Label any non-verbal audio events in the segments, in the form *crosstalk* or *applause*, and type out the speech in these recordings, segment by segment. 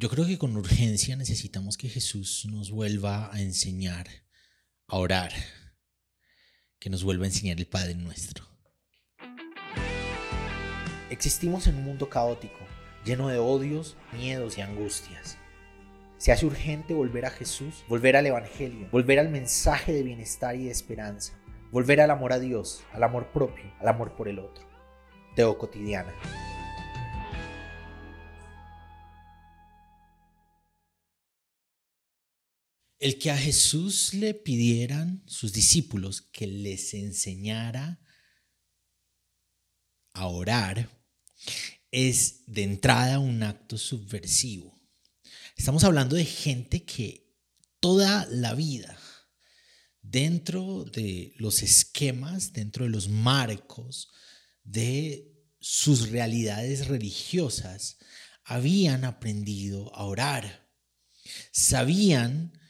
yo creo que con urgencia necesitamos que Jesús nos vuelva a enseñar a orar, que nos vuelva a enseñar el Padre nuestro. Existimos en un mundo caótico, lleno de odios, miedos y angustias. Se hace urgente volver a Jesús, volver al Evangelio, volver al mensaje de bienestar y de esperanza, volver al amor a Dios, al amor propio, al amor por el otro. Teo cotidiana. El que a Jesús le pidieran sus discípulos que les enseñara a orar es de entrada un acto subversivo. Estamos hablando de gente que toda la vida, dentro de los esquemas, dentro de los marcos de sus realidades religiosas, habían aprendido a orar. Sabían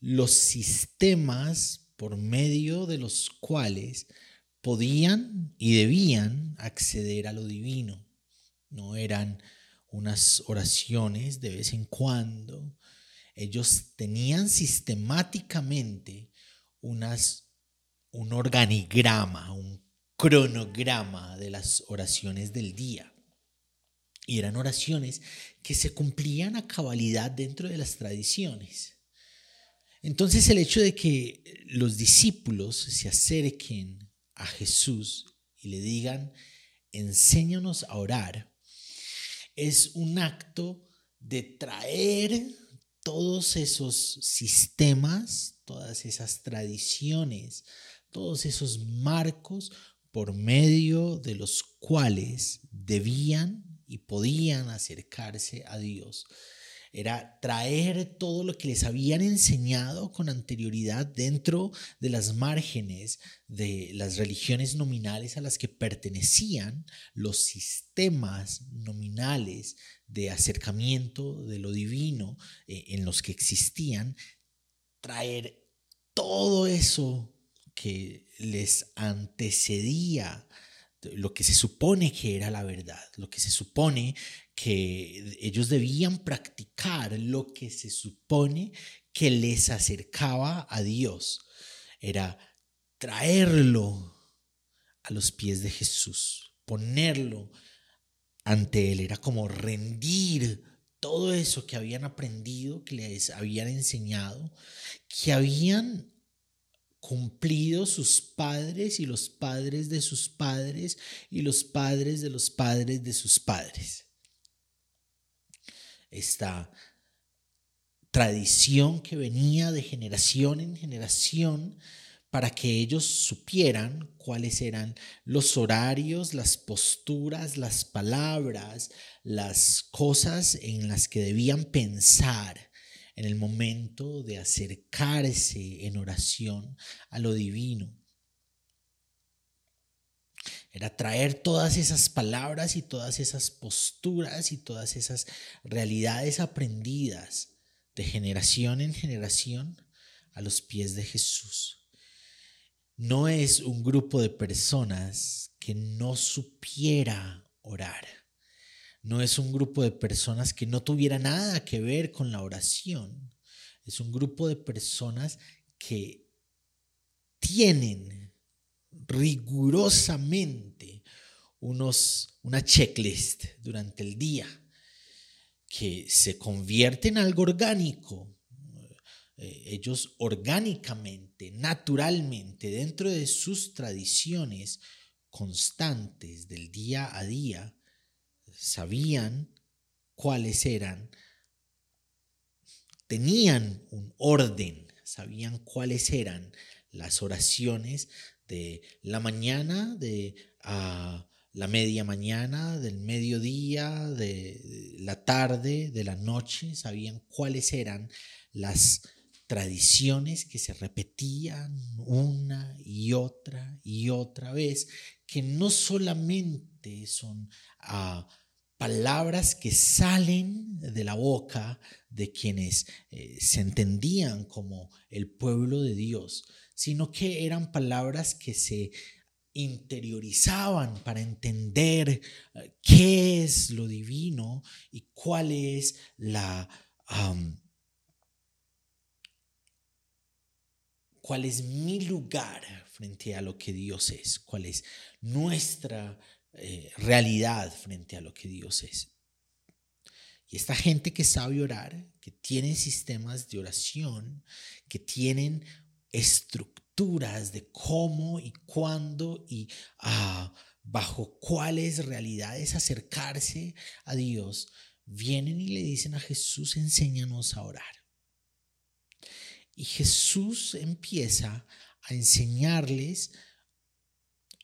los sistemas por medio de los cuales podían y debían acceder a lo divino. No eran unas oraciones de vez en cuando. Ellos tenían sistemáticamente unas, un organigrama, un cronograma de las oraciones del día. Y eran oraciones que se cumplían a cabalidad dentro de las tradiciones. Entonces el hecho de que los discípulos se acerquen a Jesús y le digan, enséñanos a orar, es un acto de traer todos esos sistemas, todas esas tradiciones, todos esos marcos por medio de los cuales debían y podían acercarse a Dios era traer todo lo que les habían enseñado con anterioridad dentro de las márgenes de las religiones nominales a las que pertenecían los sistemas nominales de acercamiento de lo divino eh, en los que existían, traer todo eso que les antecedía lo que se supone que era la verdad, lo que se supone que ellos debían practicar, lo que se supone que les acercaba a Dios, era traerlo a los pies de Jesús, ponerlo ante Él, era como rendir todo eso que habían aprendido, que les habían enseñado, que habían cumplido sus padres y los padres de sus padres y los padres de los padres de sus padres. Esta tradición que venía de generación en generación para que ellos supieran cuáles eran los horarios, las posturas, las palabras, las cosas en las que debían pensar en el momento de acercarse en oración a lo divino. Era traer todas esas palabras y todas esas posturas y todas esas realidades aprendidas de generación en generación a los pies de Jesús. No es un grupo de personas que no supiera orar no es un grupo de personas que no tuviera nada que ver con la oración. Es un grupo de personas que tienen rigurosamente unos, una checklist durante el día que se convierte en algo orgánico. Eh, ellos orgánicamente, naturalmente, dentro de sus tradiciones constantes del día a día, sabían cuáles eran, tenían un orden, sabían cuáles eran las oraciones de la mañana, de la media mañana, del mediodía, de la tarde, de la noche, sabían cuáles eran las tradiciones que se repetían una y otra y otra vez, que no solamente son uh, palabras que salen de la boca de quienes eh, se entendían como el pueblo de Dios, sino que eran palabras que se interiorizaban para entender eh, qué es lo divino y cuál es la... cuál es mi lugar frente a lo que Dios es, cuál es nuestra eh, realidad frente a lo que Dios es. Y esta gente que sabe orar, que tiene sistemas de oración, que tienen estructuras de cómo y cuándo y ah, bajo cuáles realidades acercarse a Dios, vienen y le dicen a Jesús, enséñanos a orar. Y Jesús empieza a enseñarles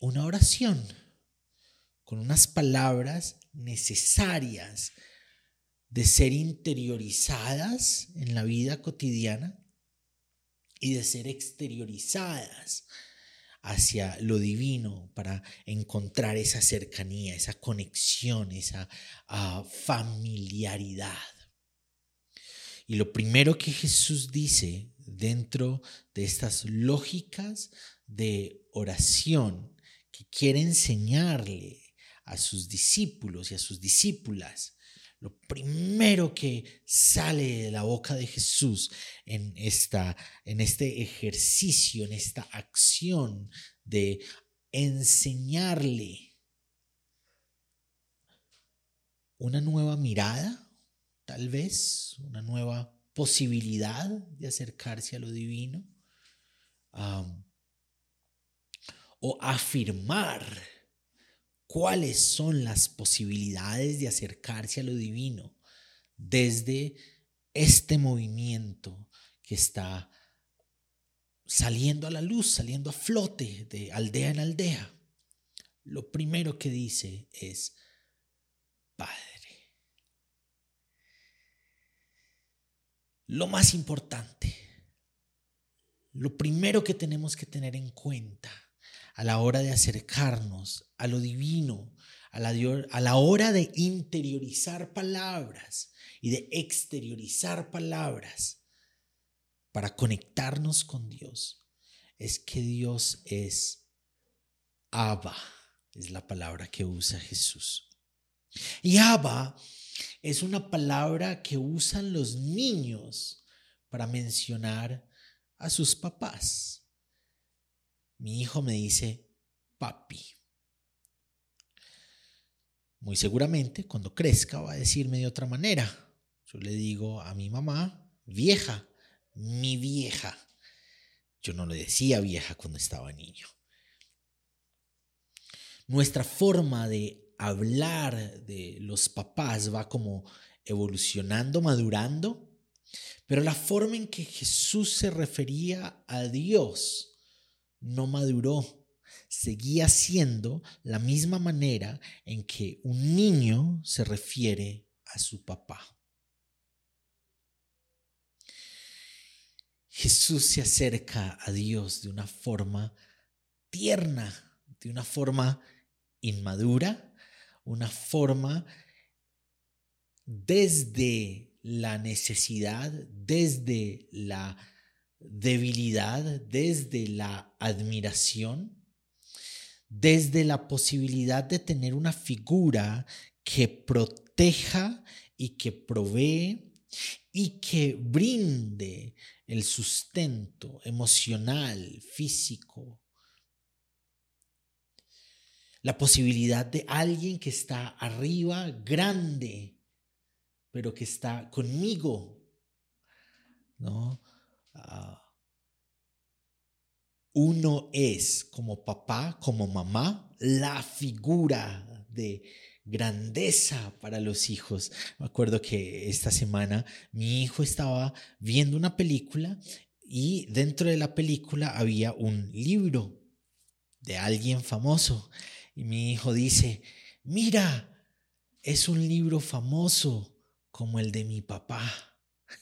una oración con unas palabras necesarias de ser interiorizadas en la vida cotidiana y de ser exteriorizadas hacia lo divino para encontrar esa cercanía, esa conexión, esa ah, familiaridad. Y lo primero que Jesús dice dentro de estas lógicas de oración que quiere enseñarle a sus discípulos y a sus discípulas, lo primero que sale de la boca de Jesús en, esta, en este ejercicio, en esta acción de enseñarle una nueva mirada, tal vez una nueva posibilidad de acercarse a lo divino, o afirmar cuáles son las posibilidades de acercarse a lo divino desde este movimiento que está saliendo a la luz, saliendo a flote de aldea en aldea. Lo primero que dice es, Padre. Lo más importante, lo primero que tenemos que tener en cuenta a la hora de acercarnos a lo divino, a la, a la hora de interiorizar palabras y de exteriorizar palabras para conectarnos con Dios, es que Dios es Abba, es la palabra que usa Jesús. Y Abba es una palabra que usan los niños para mencionar a sus papás. Mi hijo me dice papi. Muy seguramente cuando crezca va a decirme de otra manera. Yo le digo a mi mamá, vieja, mi vieja. Yo no le decía vieja cuando estaba niño. Nuestra forma de hablar de los papás va como evolucionando, madurando, pero la forma en que Jesús se refería a Dios no maduró. Seguía siendo la misma manera en que un niño se refiere a su papá. Jesús se acerca a Dios de una forma tierna, de una forma inmadura, una forma desde la necesidad, desde la debilidad, desde la admiración, desde la posibilidad de tener una figura que proteja y que provee y que brinde el sustento emocional, físico, la posibilidad de alguien que está arriba, grande, pero que está conmigo, ¿no? Ah, uno es como papá, como mamá, la figura de grandeza para los hijos. Me acuerdo que esta semana mi hijo estaba viendo una película y dentro de la película había un libro de alguien famoso y mi hijo dice, mira, es un libro famoso como el de mi papá.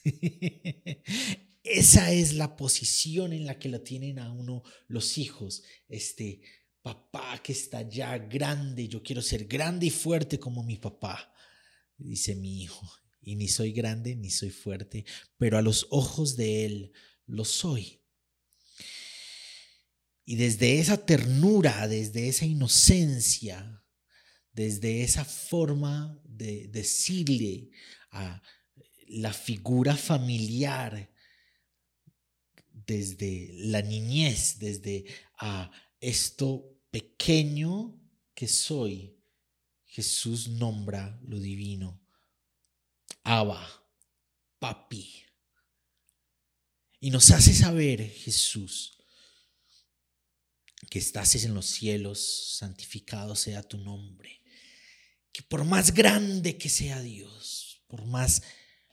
*laughs* Esa es la posición en la que lo tienen a uno los hijos. Este papá que está ya grande, yo quiero ser grande y fuerte como mi papá, dice mi hijo. Y ni soy grande ni soy fuerte, pero a los ojos de él lo soy. Y desde esa ternura, desde esa inocencia, desde esa forma de decirle a la figura familiar, desde la niñez, desde a esto pequeño que soy, Jesús nombra lo divino. Abba, papi. Y nos hace saber, Jesús, que estás en los cielos, santificado sea tu nombre. Que por más grande que sea Dios, por más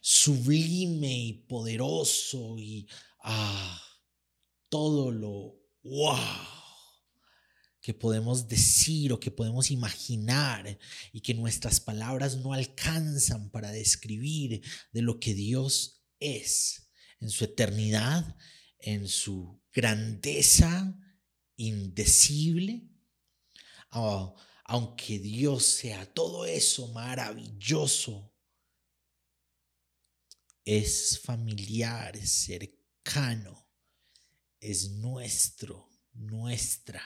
sublime y poderoso y ah, todo lo wow que podemos decir o que podemos imaginar y que nuestras palabras no alcanzan para describir de lo que Dios es en su eternidad, en su grandeza indecible. Ah, aunque Dios sea todo eso maravilloso, es familiar, es es nuestro, nuestra.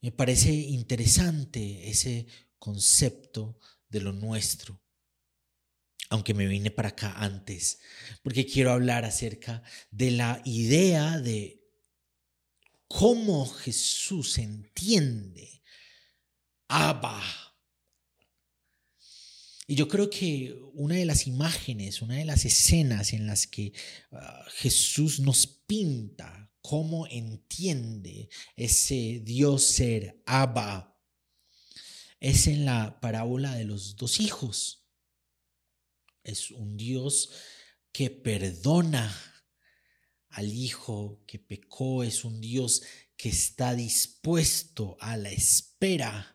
Me parece interesante ese concepto de lo nuestro, aunque me vine para acá antes, porque quiero hablar acerca de la idea de cómo Jesús entiende Abba. Y yo creo que una de las imágenes, una de las escenas en las que ah, Jesús nos pinta cómo entiende ese Dios ser Abba es en la parábola de los dos hijos. Es un Dios que perdona al hijo que pecó, es un Dios que está dispuesto a la espera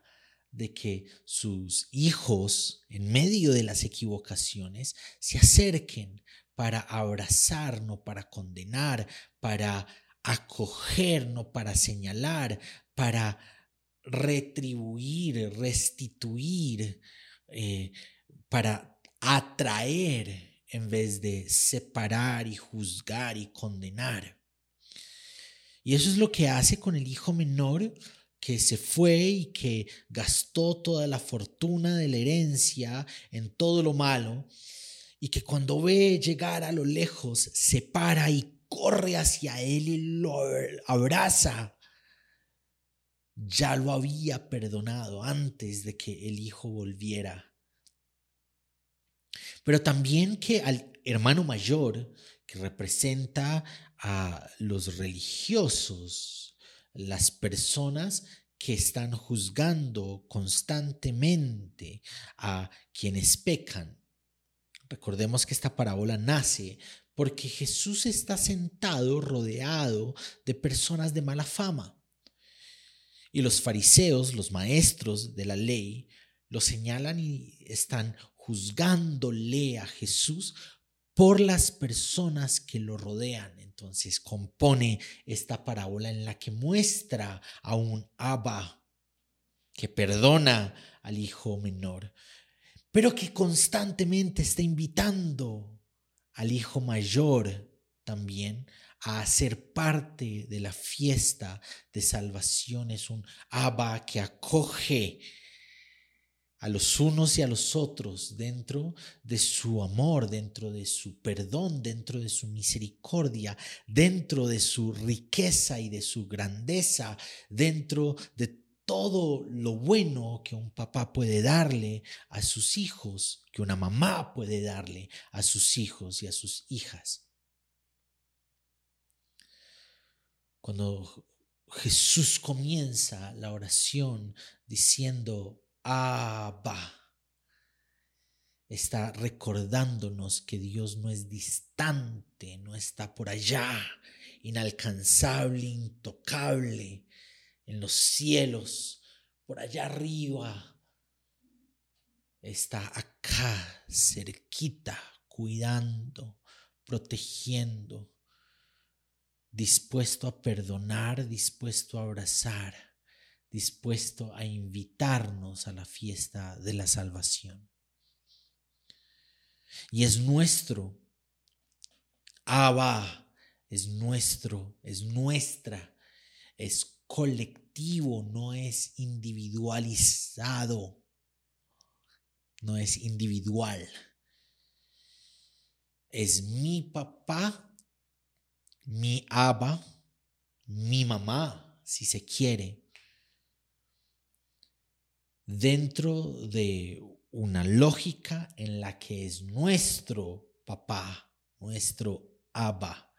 de que sus hijos, en medio de las equivocaciones, se acerquen para abrazar, no para condenar, para acoger, no para señalar, para retribuir, restituir, eh, para atraer en vez de separar y juzgar y condenar. Y eso es lo que hace con el hijo menor que se fue y que gastó toda la fortuna de la herencia en todo lo malo y que cuando ve llegar a lo lejos se para y corre hacia él y lo abraza. Ya lo había perdonado antes de que el hijo volviera. Pero también que al hermano mayor, que representa a los religiosos, las personas que están juzgando constantemente a quienes pecan. Recordemos que esta parábola nace porque Jesús está sentado rodeado de personas de mala fama. Y los fariseos, los maestros de la ley, lo señalan y están juzgándole a Jesús por las personas que lo rodean. Entonces compone esta parábola en la que muestra a un Abba que perdona al hijo menor, pero que constantemente está invitando al hijo mayor también a ser parte de la fiesta de salvación. Es un Abba que acoge a los unos y a los otros dentro de su amor, dentro de su perdón, dentro de su misericordia, dentro de su riqueza y de su grandeza, dentro de todo lo bueno que un papá puede darle a sus hijos, que una mamá puede darle a sus hijos y a sus hijas. Cuando Jesús comienza la oración diciendo, Abba, está recordándonos que Dios no es distante, no está por allá, inalcanzable, intocable, en los cielos, por allá arriba. Está acá, cerquita, cuidando, protegiendo, dispuesto a perdonar, dispuesto a abrazar, dispuesto a invitarnos a la fiesta de la salvación. Y es nuestro Abba, es nuestro, es nuestra, es colectivo, no es individualizado, no es individual. Es mi papá, mi aba, mi mamá, si se quiere, dentro de una lógica en la que es nuestro papá, nuestro aba,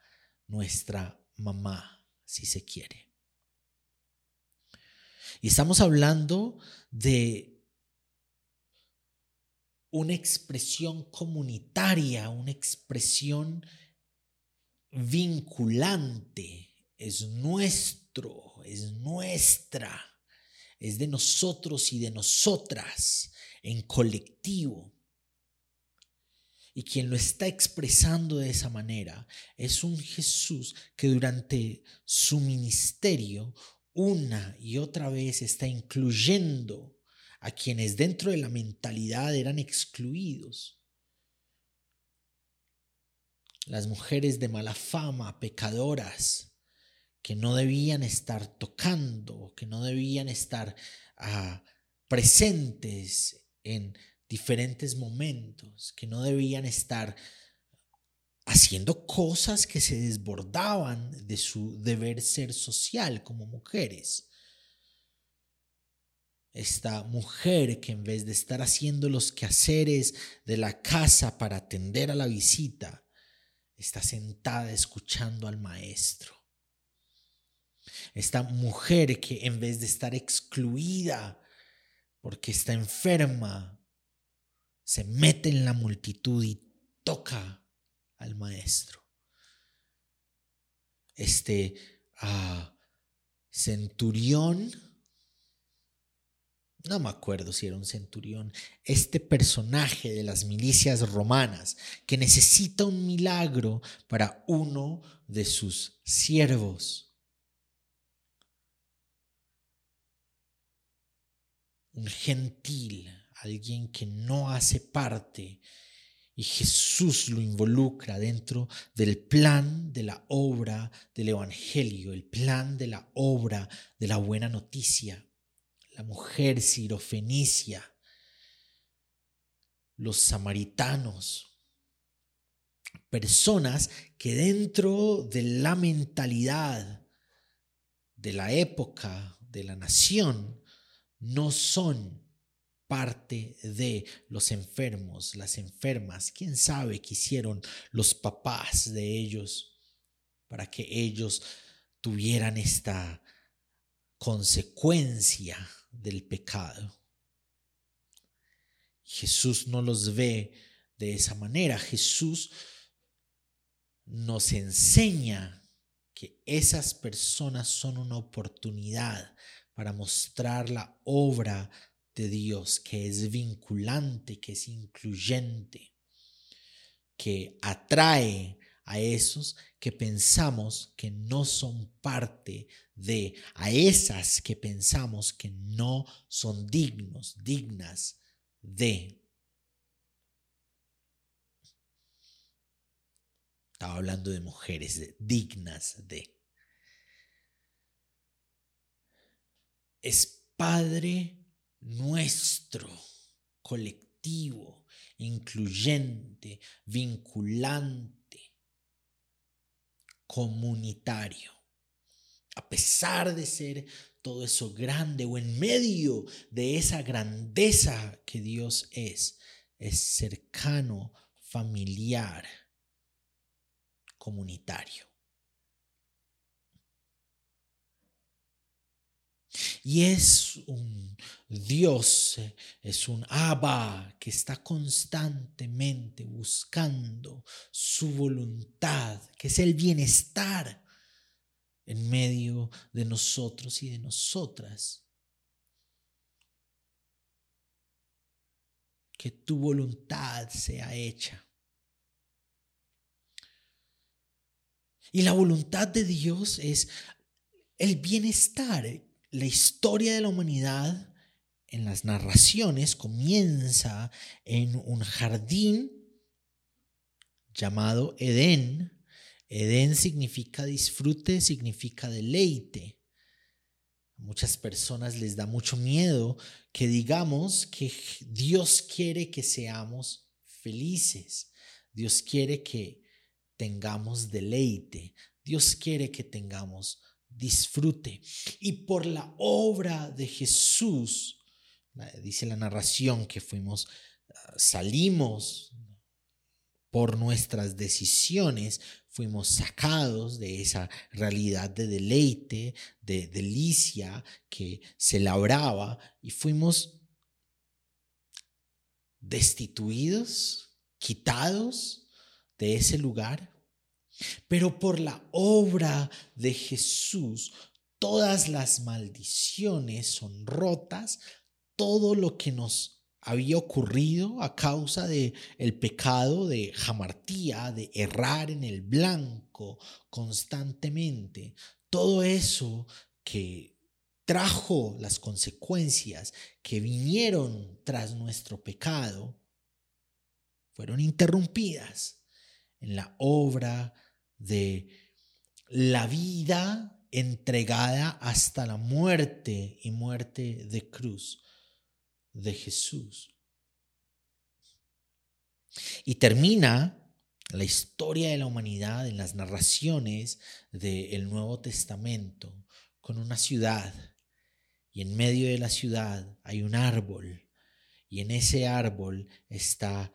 nuestra mamá, si se quiere. Y estamos hablando de una expresión comunitaria, una expresión vinculante, es nuestro, es nuestra es de nosotros y de nosotras en colectivo. Y quien lo está expresando de esa manera es un Jesús que durante su ministerio una y otra vez está incluyendo a quienes dentro de la mentalidad eran excluidos. Las mujeres de mala fama, pecadoras, que no debían estar tocando, que no debían estar ah, presentes en diferentes momentos, que no debían estar haciendo cosas que se desbordaban de su deber ser social como mujeres. Esta mujer que en vez de estar haciendo los quehaceres de la casa para atender a la visita, está sentada escuchando al maestro. Esta mujer que en vez de estar excluida porque está enferma, se mete en la multitud y toca al maestro. Este ah, centurión, no me acuerdo si era un centurión, este personaje de las milicias romanas que necesita un milagro para uno de sus siervos. Un gentil, alguien que no hace parte. Y Jesús lo involucra dentro del plan de la obra del Evangelio, el plan de la obra de la buena noticia. La mujer sirofenicia, los samaritanos, personas que dentro de la mentalidad de la época, de la nación, no son parte de los enfermos, las enfermas. ¿Quién sabe qué hicieron los papás de ellos para que ellos tuvieran esta consecuencia del pecado? Jesús no los ve de esa manera. Jesús nos enseña que esas personas son una oportunidad para mostrar la obra de Dios que es vinculante, que es incluyente, que atrae a esos que pensamos que no son parte de, a esas que pensamos que no son dignos, dignas de. Estaba hablando de mujeres dignas de. Es Padre nuestro, colectivo, incluyente, vinculante, comunitario. A pesar de ser todo eso grande o en medio de esa grandeza que Dios es, es cercano, familiar, comunitario. Y es un Dios, es un Abba que está constantemente buscando su voluntad, que es el bienestar en medio de nosotros y de nosotras. Que tu voluntad sea hecha. Y la voluntad de Dios es el bienestar la historia de la humanidad en las narraciones comienza en un jardín llamado Edén, Edén significa disfrute, significa deleite. A muchas personas les da mucho miedo que digamos que Dios quiere que seamos felices. Dios quiere que tengamos deleite. Dios quiere que tengamos disfrute. Y por la obra de Jesús, dice la narración que fuimos, ah, salimos por nuestras decisiones, fuimos sacados de esa realidad de deleite, de delicia que se labraba y fuimos destituidos, quitados de ese lugar pero por la obra de Jesús, todas las maldiciones son rotas, todo lo que nos había ocurrido a causa de el pecado de jamartía, de errar en el blanco constantemente, todo eso que trajo las consecuencias que vinieron tras nuestro pecado, fueron interrumpidas en la obra de la vida entregada hasta la muerte y muerte de cruz de Jesús. Y termina la historia de la humanidad en las narraciones del Nuevo Testamento con una ciudad y en medio de la ciudad hay un árbol y en ese árbol está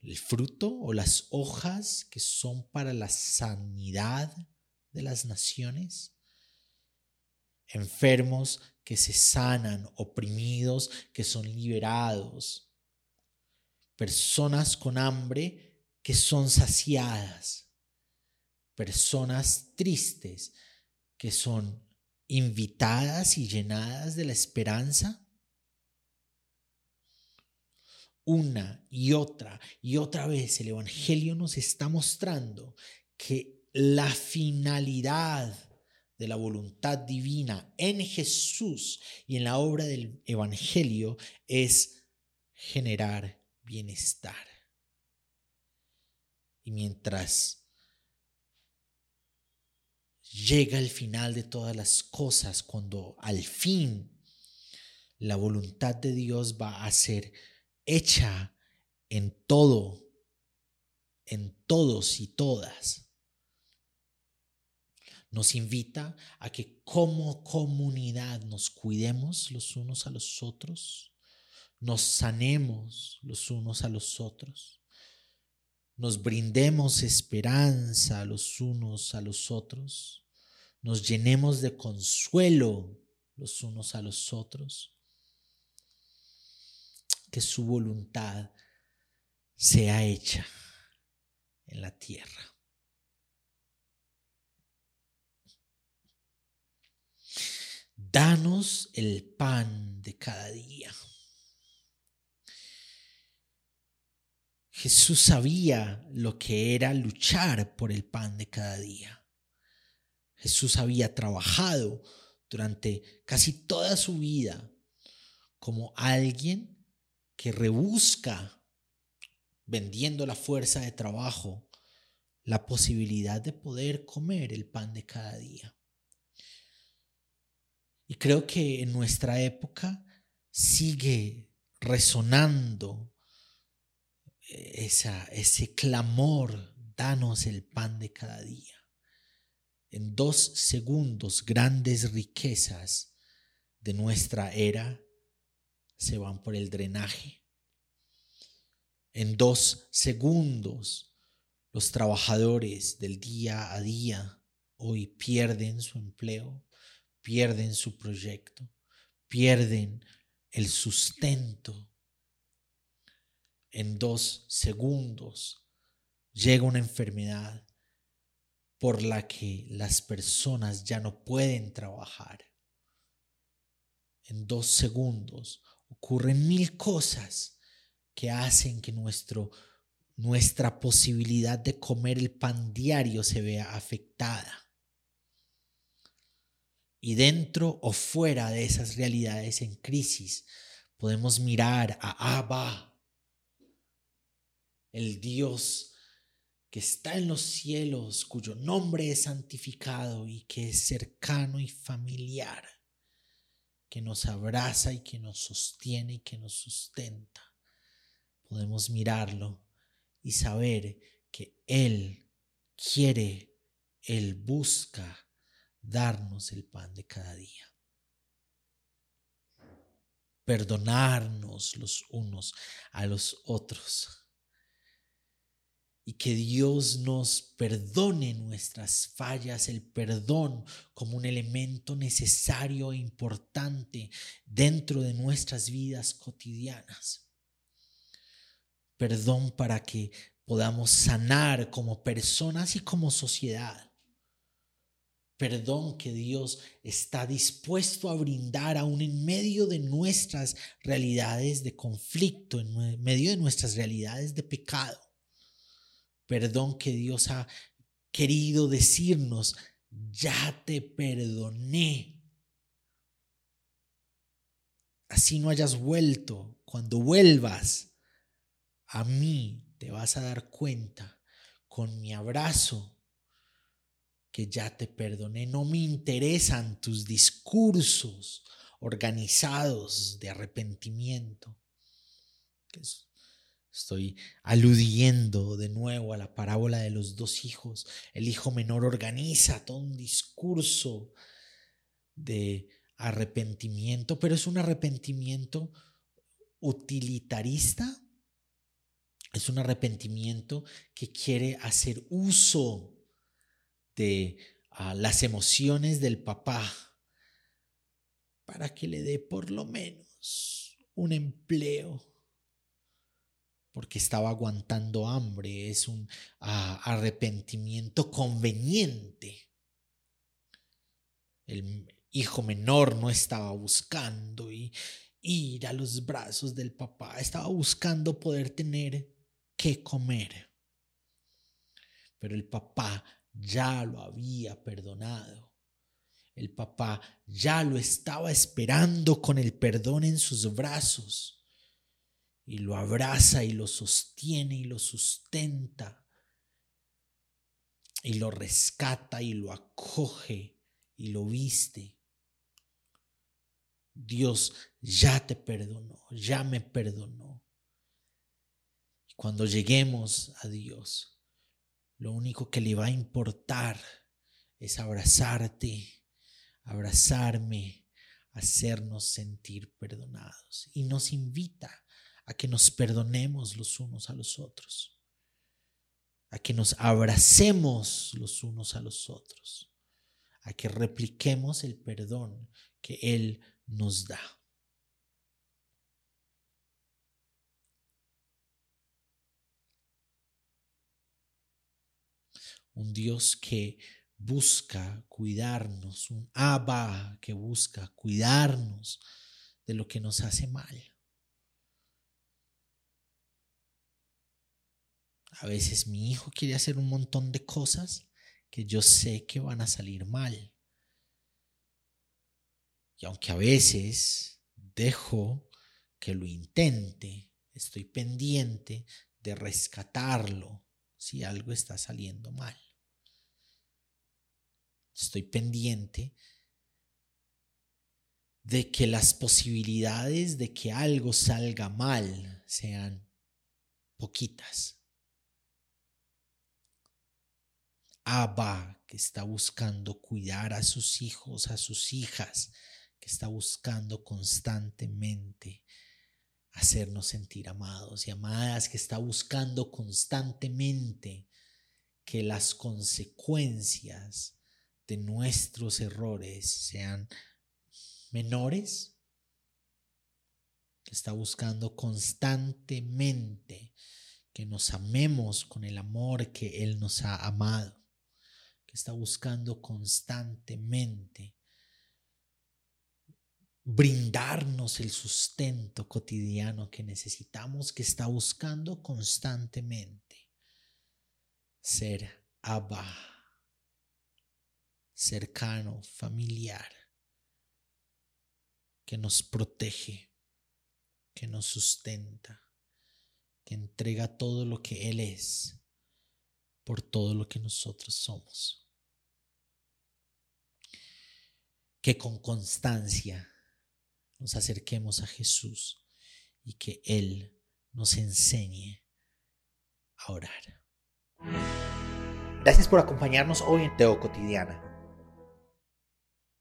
el fruto o las hojas que son para la sanidad de las naciones, enfermos que se sanan, oprimidos que son liberados, personas con hambre que son saciadas, personas tristes que son invitadas y llenadas de la esperanza una y otra y otra vez el Evangelio nos está mostrando que la finalidad de la voluntad divina en Jesús y en la obra del Evangelio es generar bienestar. Y mientras llega el final de todas las cosas, cuando al fin la voluntad de Dios va a ser hecha en todo, en todos y todas. Nos invita a que como comunidad nos cuidemos los unos a los otros, nos sanemos los unos a los otros, nos brindemos esperanza los unos a los otros, nos llenemos de consuelo los unos a los otros que su voluntad sea hecha en la tierra. Danos el pan de cada día. Jesús sabía lo que era luchar por el pan de cada día. Jesús había trabajado durante casi toda su vida como alguien que rebusca, vendiendo la fuerza de trabajo, la posibilidad de poder comer el pan de cada día. Y creo que en nuestra época sigue resonando eh, esa, ese clamor, danos el pan de cada día. En dos segundos, grandes riquezas de nuestra era se van por el drenaje. En dos segundos, los trabajadores del día a día hoy pierden su empleo, pierden su proyecto, pierden el sustento. En dos segundos llega una enfermedad por la que las personas ya no pueden trabajar. En dos segundos ocurren mil cosas que hacen que nuestro, nuestra posibilidad de comer el pan diario se vea afectada. Y dentro o fuera de esas realidades en crisis, podemos mirar a Abba, el Dios que está en los cielos, cuyo nombre es santificado y que es cercano y familiar, que nos abraza y que nos sostiene y que nos sustenta. Podemos mirarlo y saber que Él quiere, Él busca darnos el pan de cada día. Perdonarnos los unos a los otros y que Dios nos perdone nuestras fallas, el perdón como un elemento necesario e importante dentro de nuestras vidas cotidianas. Perdón para que podamos sanar como personas y como sociedad. Perdón que Dios está dispuesto a brindar aún en medio de nuestras realidades de conflicto, en medio de nuestras realidades de pecado perdón que Dios ha querido decirnos, ya te perdoné. Así no hayas vuelto, cuando vuelvas a mí te vas a dar cuenta con mi abrazo que ya te perdoné. No me interesan tus discursos organizados de arrepentimiento. Estoy aludiendo de nuevo a la parábola de los dos hijos. El hijo menor organiza todo un discurso de arrepentimiento, pero es un arrepentimiento utilitarista. Es un arrepentimiento que quiere hacer uso de ah, las emociones del papá para que le dé por lo menos un empleo porque estaba aguantando hambre, es un arrepentimiento conveniente. El hijo menor no estaba buscando ir a los brazos del papá, estaba buscando poder tener que comer. Pero el papá ya lo había perdonado. El papá ya lo estaba esperando con el perdón en sus brazos y lo abraza y lo sostiene y lo sustenta y lo rescata y lo acoge y lo viste. Dios ya te perdonó, ya me perdonó. Y cuando lleguemos a Dios, lo único que le va a importar es abrazarte, abrazarme, hacernos sentir perdonados. Y nos invita a que nos perdonemos los unos a los otros, a que nos abracemos los unos a los otros, a que repliquemos el perdón que Él nos da. Un Dios que busca cuidarnos, un Abba que busca cuidarnos de lo que nos hace mal. A veces mi hijo quiere hacer un montón de cosas que yo sé que van a salir mal. Y aunque a veces dejo que lo intente, estoy pendiente de rescatarlo si algo está saliendo mal. Estoy pendiente de que las posibilidades de que algo salga mal sean poquitas. Abba, que está buscando cuidar a sus hijos, a sus hijas, que está buscando constantemente hacernos sentir amados y amadas, que está buscando constantemente que las consecuencias de nuestros errores sean menores, que está buscando constantemente que nos amemos con el amor que Él nos ha amado que está buscando constantemente brindarnos el sustento cotidiano que necesitamos, que está buscando constantemente ser Abba, cercano, familiar, que nos protege, que nos sustenta, que entrega todo lo que Él es por todo lo que nosotros somos. Que con constancia nos acerquemos a Jesús y que Él nos enseñe a orar. Gracias por acompañarnos hoy en Teo Cotidiana.